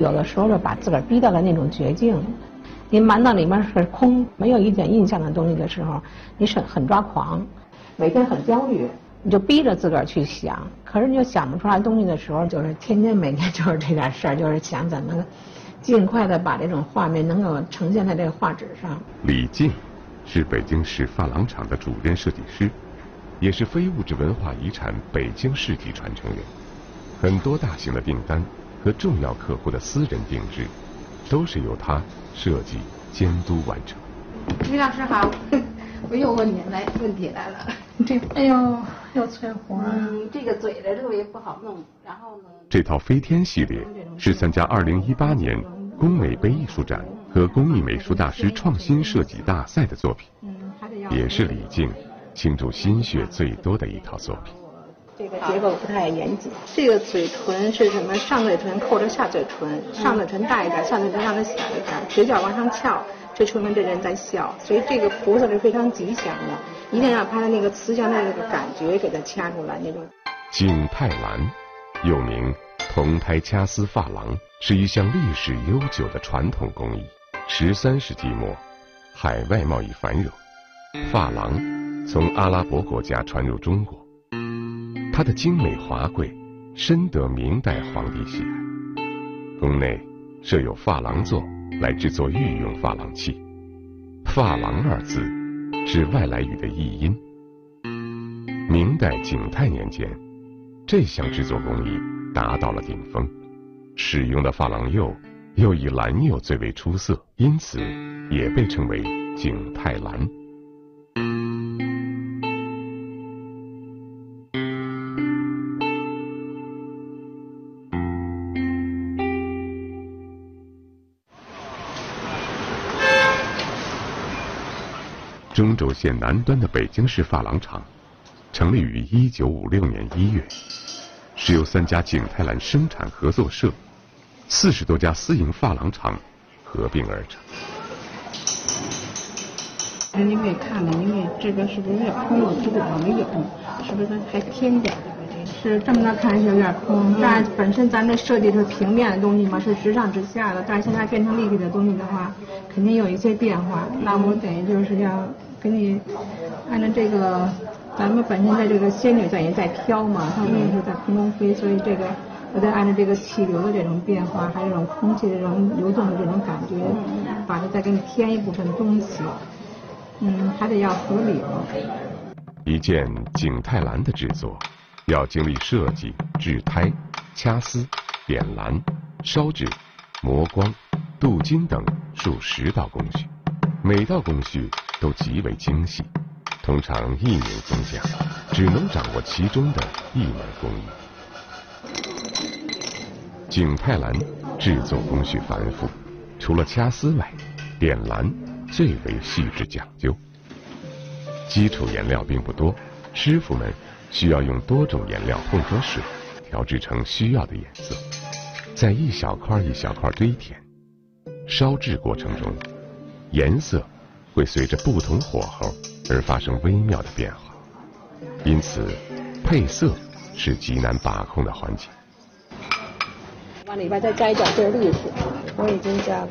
有的时候就把自个儿逼到了那种绝境。你满脑里面是空，没有一点印象的东西的时候，你是很抓狂，每天很焦虑，你就逼着自个儿去想。可是你又想不出来东西的时候，就是天天每天 就是这点事儿，就是想怎么尽快的把这种画面能够呈现在这个画纸上。李静是北京市发廊厂的主任设计师，也是非物质文化遗产北京市级传承人。很多大型的订单和重要客户的私人定制，都是由他设计监督完成。李老师好，我又问你来问题来了。这哎呦，要淬火。嗯，这个嘴的特别不好弄。然后呢？这套飞天系列是参加2018年工美杯艺术展和工艺美术大师创新设计大赛的作品，也是李静倾注心血最多的一套作品。这个结构不太严谨。这个嘴唇是什么？上嘴唇扣着下嘴唇，上嘴唇大一点，下嘴唇让它小一点，嘴角往上翘，这说明这人在笑。所以这个菩萨是非常吉祥的，一定要把他那个慈祥的那个感觉给它掐出来那种。景泰蓝，又名铜胎掐丝珐琅，是一项历史悠久的传统工艺。十三世纪末，海外贸易繁荣，珐琅从阿拉伯国家传入中国。它的精美华贵，深得明代皇帝喜爱。宫内设有珐琅座来制作御用珐琅器。珐琅二字是外来语的译音。明代景泰年间，这项制作工艺达到了顶峰，使用的珐琅釉又以蓝釉最为出色，因此也被称为景泰蓝。中轴线南端的北京市珐琅厂，成立于一九五六年一月，是由三家景泰蓝生产合作社、四十多家私营珐琅厂合并而成。你可以看到，因为这个是不是有点空了？这个我没有，是不是还偏点？是这么着看是有点空，但本身咱这设计是平面的东西嘛，是直上直下的，但是现在变成立体的东西的话，肯定有一些变化。那我等于就是要。给你按照这个，咱们本身在这个仙女在也在飘嘛，它也是在空中飞，所以这个我在按照这个气流的这种变化，还有这种空气的这种流动的这种感觉，把它再给你添一部分东西，嗯，还得要合理。一件景泰蓝的制作，要经历设计、制胎、掐丝、点蓝、烧制、磨光、镀金等数十道工序，每道工序。都极为精细，通常一名工匠只能掌握其中的一门工艺。景泰蓝制作工序繁复，除了掐丝外，点蓝最为细致讲究。基础颜料并不多，师傅们需要用多种颜料混合水，调制成需要的颜色，在一小块一小块堆填。烧制过程中，颜色。会随着不同火候而发生微妙的变化，因此配色是极难把控的环节。往里边再加一点倍绿色，我已经加了。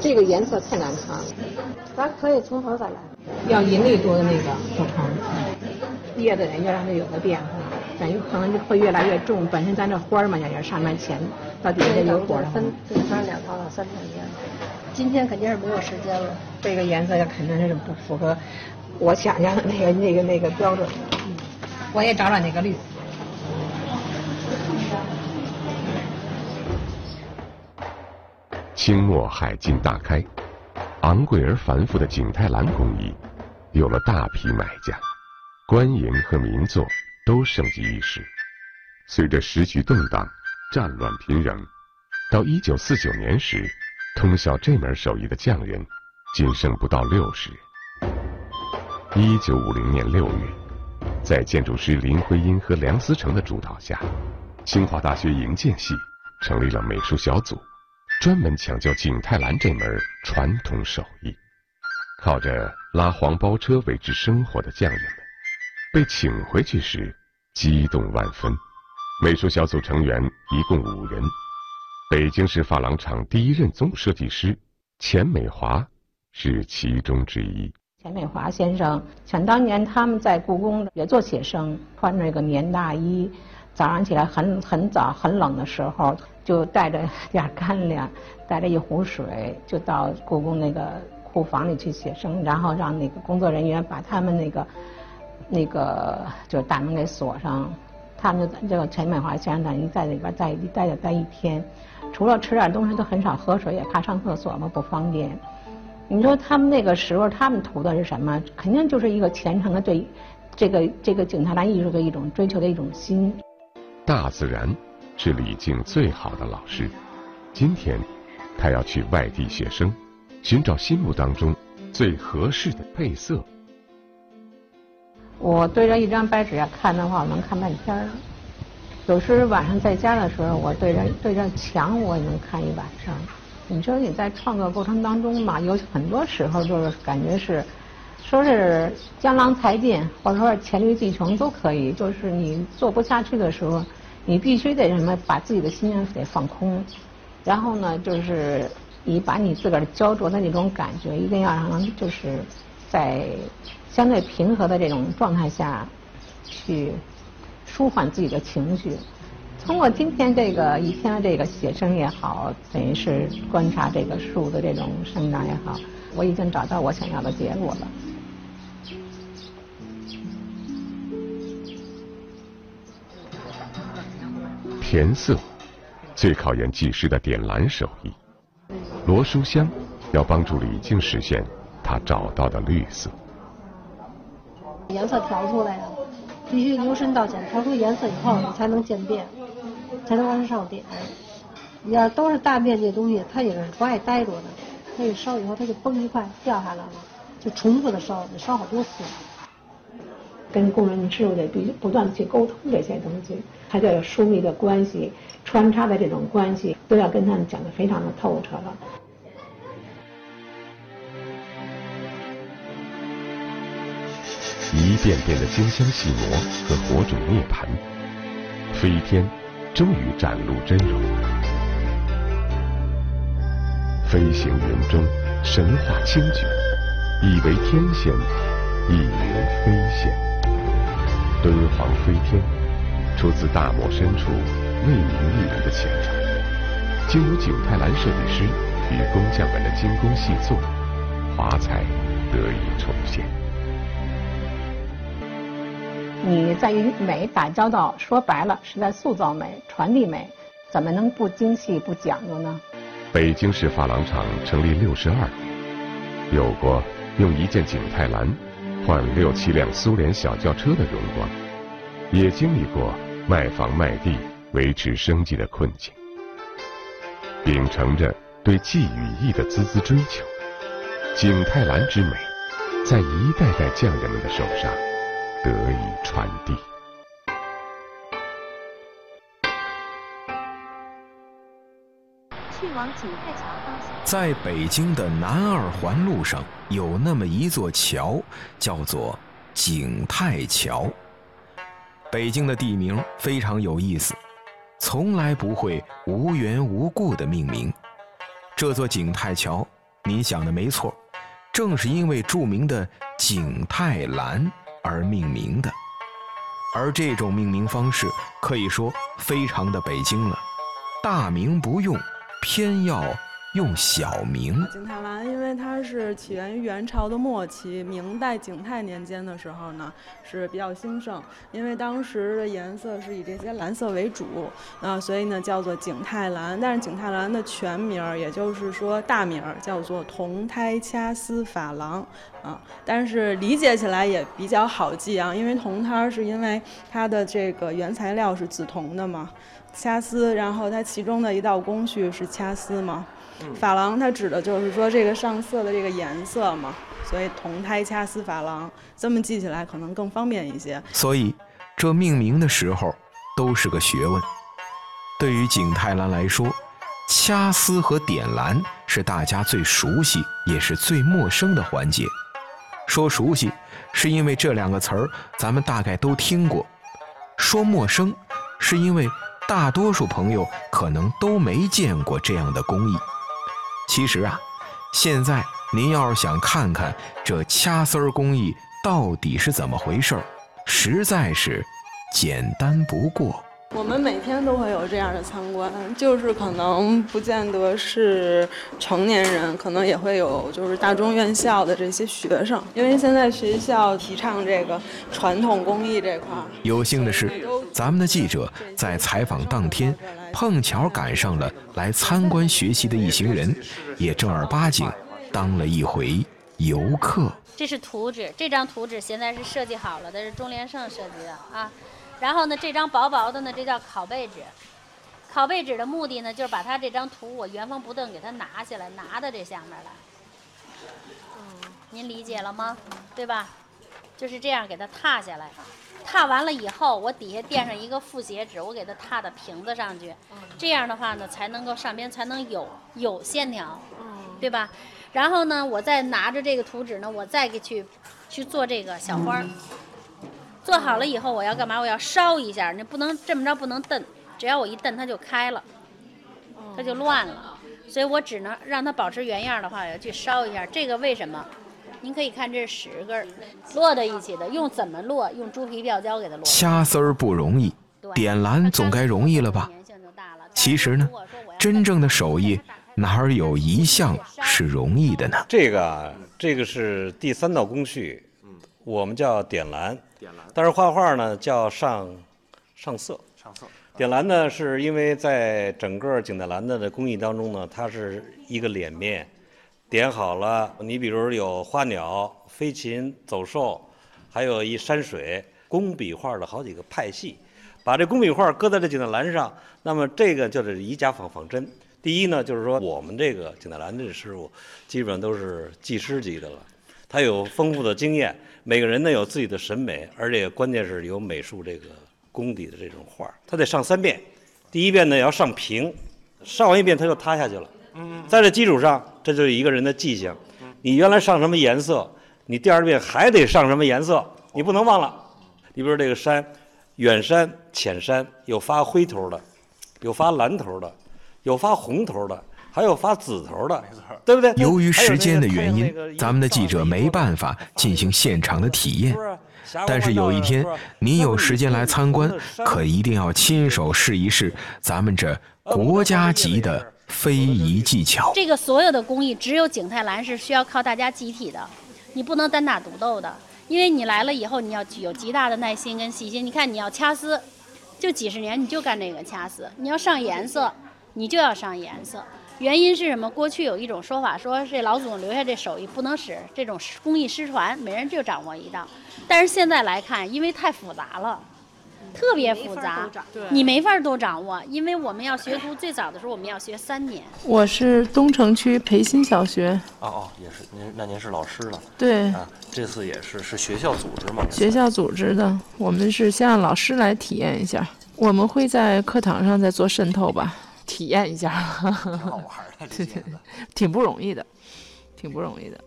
这个颜色太难看了，咱可以从头再来。要银绿多的那个火盆，叶子要让它有个变化，咱有可能就会越来越重。本身咱这花嘛，要上面前到底下有火的。分分成两套到三套烟。今天肯定是没有时间了。这个颜色也肯定是不符合我想象的那个那个那个标准。我也找找那个绿。清末海禁大开，昂贵而繁复的景泰蓝工艺有了大批买家，官营和民作都盛极一时。随着时局动荡，战乱频仍，到一九四九年时。通晓这门手艺的匠人，仅剩不到六十人。一九五零年六月，在建筑师林徽因和梁思成的主导下，清华大学营建系成立了美术小组，专门抢救景泰蓝这门传统手艺。靠着拉黄包车维持生活的匠人们，被请回去时激动万分。美术小组成员一共五人。北京市珐琅厂第一任总设计师钱美华是其中之一。钱美华先生，想当年他们在故宫也做写生，穿着一个棉大衣，早上起来很很早很冷的时候，就带着点干粮，带着一壶水，就到故宫那个库房里去写生，然后让那个工作人员把他们那个那个就是大门给锁上。他们就这个陈美华先生等于在里边待一待就待一天，除了吃点东西都很少喝水，也怕上厕所嘛不方便。你说他们那个时候，他们图的是什么？肯定就是一个虔诚的对这个这个景泰蓝艺术的一种追求的一种心。大自然是李静最好的老师。今天，他要去外地写生，寻找心目当中最合适的配色。我对着一张白纸要看的话，我能看半天儿。有时晚上在家的时候，我对着对着墙，我也能看一晚上。你说你在创作过程当中嘛，有很多时候就是感觉是，说是江郎才尽，或者说黔驴技穷都可以。就是你做不下去的时候，你必须得什么，把自己的心得放空，然后呢，就是你把你自个儿焦灼的那种感觉，一定要让就是在相对平和的这种状态下去舒缓自己的情绪。通过今天这个一天的这个写生也好，等于是观察这个树的这种生长也好，我已经找到我想要的结果了。填色最考验技师的点蓝手艺。罗书香要帮助李静实现他找到的绿色。颜色调出来呀，必须由深到浅，调出颜色以后，你才能渐变。才能往上上点。你要都是大面积的东西，它也是不爱待着的。它一烧以后，它就崩一块掉下来了，就重复的烧，得烧好多次。跟工人师傅得必须不断的去沟通这些东西，它就有疏密的关系，穿插的这种关系，都要跟他们讲的非常的透彻了。一遍遍的精香细磨和火种涅槃，飞天。终于展露真容，飞行云中，神话清绝，以为天仙，亦云飞仙。敦煌飞天，出自大漠深处未名一人的潜传，经由景泰蓝设计师与工匠们的精工细作，华彩得以重现。你在与美打交道，说白了是在塑造美、传递美，怎么能不精细、不讲究呢？北京市珐琅厂成立六十二年，有过用一件景泰蓝换六七辆苏联小轿车的荣光，也经历过卖房卖地维持生计的困境。秉承着对技与艺的孜孜追求，景泰蓝之美，在一代代匠人们的手上。得以传递。去往景泰桥方向。在北京的南二环路上，有那么一座桥，叫做景泰桥。北京的地名非常有意思，从来不会无缘无故的命名。这座景泰桥，您想的没错，正是因为著名的景泰蓝。而命名的，而这种命名方式可以说非常的北京了，大名不用，偏要。用小名景泰蓝，因为它是起源于元朝的末期，明代景泰年间的时候呢是比较兴盛，因为当时的颜色是以这些蓝色为主啊，所以呢叫做景泰蓝。但是景泰蓝的全名，也就是说大名叫做铜胎掐丝珐琅啊，但是理解起来也比较好记啊，因为铜胎是因为它的这个原材料是紫铜的嘛，掐丝，然后它其中的一道工序是掐丝嘛。珐琅它指的就是说这个上色的这个颜色嘛，所以铜胎掐丝珐琅这么记起来可能更方便一些。所以这命名的时候都是个学问。对于景泰蓝来说，掐丝和点蓝是大家最熟悉也是最陌生的环节。说熟悉，是因为这两个词儿咱们大概都听过；说陌生，是因为。大多数朋友可能都没见过这样的工艺。其实啊，现在您要是想看看这掐丝工艺到底是怎么回事儿，实在是简单不过。我们每天都会有这样的参观，就是可能不见得是成年人，可能也会有就是大中院校的这些学生，因为现在学校提倡这个传统工艺这块儿。有幸的是，咱们的记者在采访当天碰巧赶上了来参观学习的一行人，也正儿八经当了一回游客。这是图纸，这张图纸现在是设计好了的，是钟连胜设计的啊。然后呢，这张薄薄的呢，这叫拷贝纸。拷贝纸的目的呢，就是把它这张图我原封不动给它拿下来，拿到这下面来。嗯，您理解了吗？对吧？就是这样给它踏下来，踏完了以后，我底下垫上一个复写纸，我给它踏到瓶子上去。这样的话呢，才能够上边才能有有线条，对吧？然后呢，我再拿着这个图纸呢，我再给去去做这个小花儿。做好了以后，我要干嘛？我要烧一下，你不能这么着，不能蹬。只要我一蹬，它就开了，它就乱了。所以我只能让它保持原样的话，要去烧一下。这个为什么？您可以看，这是十根摞在一起的，用怎么摞？用猪皮吊胶给它摞。掐丝儿不容易，点蓝总该容易了吧？其实呢，真正的手艺哪儿有一项是容易的呢？这个，这个是第三道工序，我们叫点蓝。但是画画呢叫上上色，上色。点蓝呢是因为在整个景泰蓝的工艺当中呢，它是一个脸面，点好了，你比如有花鸟、飞禽走兽，还有一山水，工笔画的好几个派系，把这工笔画搁在这景泰蓝上，那么这个就是以假仿仿真。第一呢，就是说我们这个景泰蓝的师傅，基本上都是技师级的了，他有丰富的经验。每个人呢有自己的审美，而且关键是有美术这个功底的这种画他得上三遍。第一遍呢要上平，上完一遍他就塌下去了。嗯在这基础上，这就是一个人的记性。你原来上什么颜色，你第二遍还得上什么颜色，你不能忘了。你比如这个山，远山、浅山，有发灰头的，有发蓝头的，有发红头的。还有发紫头的，对不对？由于时间的原因，咱们的记者没办法进行现场的体验。但是有一天，您有时间来参观，可一定要亲手试一试咱们这国家级的非遗技巧。这个所有的工艺，只有景泰蓝是需要靠大家集体的，你不能单打独斗的。因为你来了以后，你要有极大的耐心跟细心。你看，你要掐丝，就几十年你就干这个掐丝；你要上颜色，你就要上颜色。原因是什么？过去有一种说法，说这老祖宗留下这手艺不能使，这种工艺失传，每人就掌握一道。但是现在来看，因为太复杂了，特别复杂，你没法都掌握。因为我们要学徒，最早的时候我们要学三年。我是东城区培新小学。哦哦，也是您，那您是老师了。对。啊，这次也是是学校组织吗？学校组织的，我们是先让老师来体验一下，我们会在课堂上再做渗透吧。体验一下，挺好玩的，对对对，挺不容易的，挺不容易的。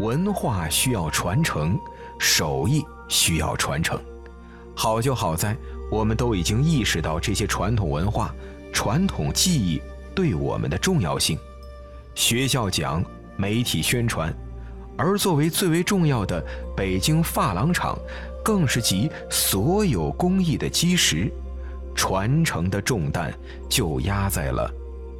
文化需要传承，手艺需要传承。好就好在，我们都已经意识到这些传统文化、传统技艺对我们的重要性。学校讲，媒体宣传，而作为最为重要的北京珐琅厂，更是集所有工艺的基石。传承的重担就压在了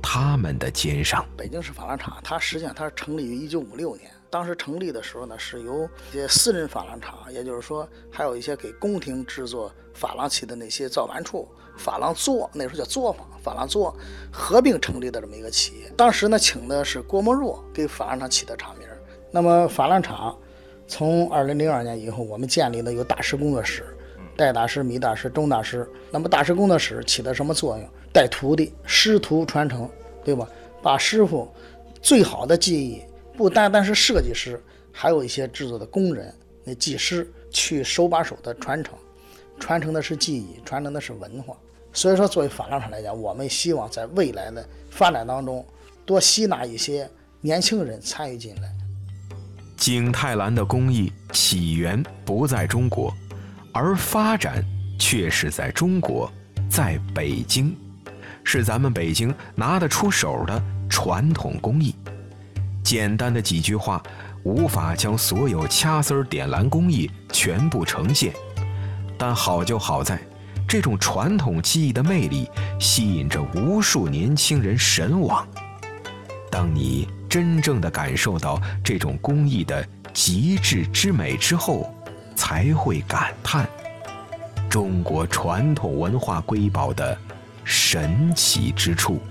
他们的肩上。北京市珐琅厂，它实际上它是成立于一九五六年。当时成立的时候呢，是由一些私人珐琅厂，也就是说，还有一些给宫廷制作珐琅器的那些造办处、珐琅作，那时候叫作坊、珐琅作，合并成立的这么一个企业。当时呢，请的是郭沫若给珐琅厂起的厂名。那么珐琅厂从二零零二年以后，我们建立了有大师工作室。代大师、米大师、钟大师，那么大师工作室起的什么作用？带徒弟，师徒传承，对吧？把师傅最好的技艺，不单单是设计师，还有一些制作的工人、那技师，去手把手的传承，传承的是技艺，传承的是文化。所以说，作为珐琅厂来讲，我们希望在未来的发展当中，多吸纳一些年轻人参与进来。景泰蓝的工艺起源不在中国。而发展却是在中国，在北京，是咱们北京拿得出手的传统工艺。简单的几句话，无法将所有掐丝点蓝工艺全部呈现，但好就好在，这种传统技艺的魅力吸引着无数年轻人神往。当你真正的感受到这种工艺的极致之美之后，才会感叹中国传统文化瑰宝的神奇之处。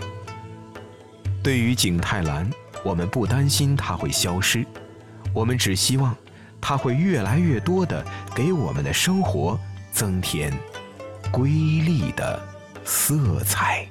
对于景泰蓝，我们不担心它会消失，我们只希望它会越来越多的给我们的生活增添瑰丽的色彩。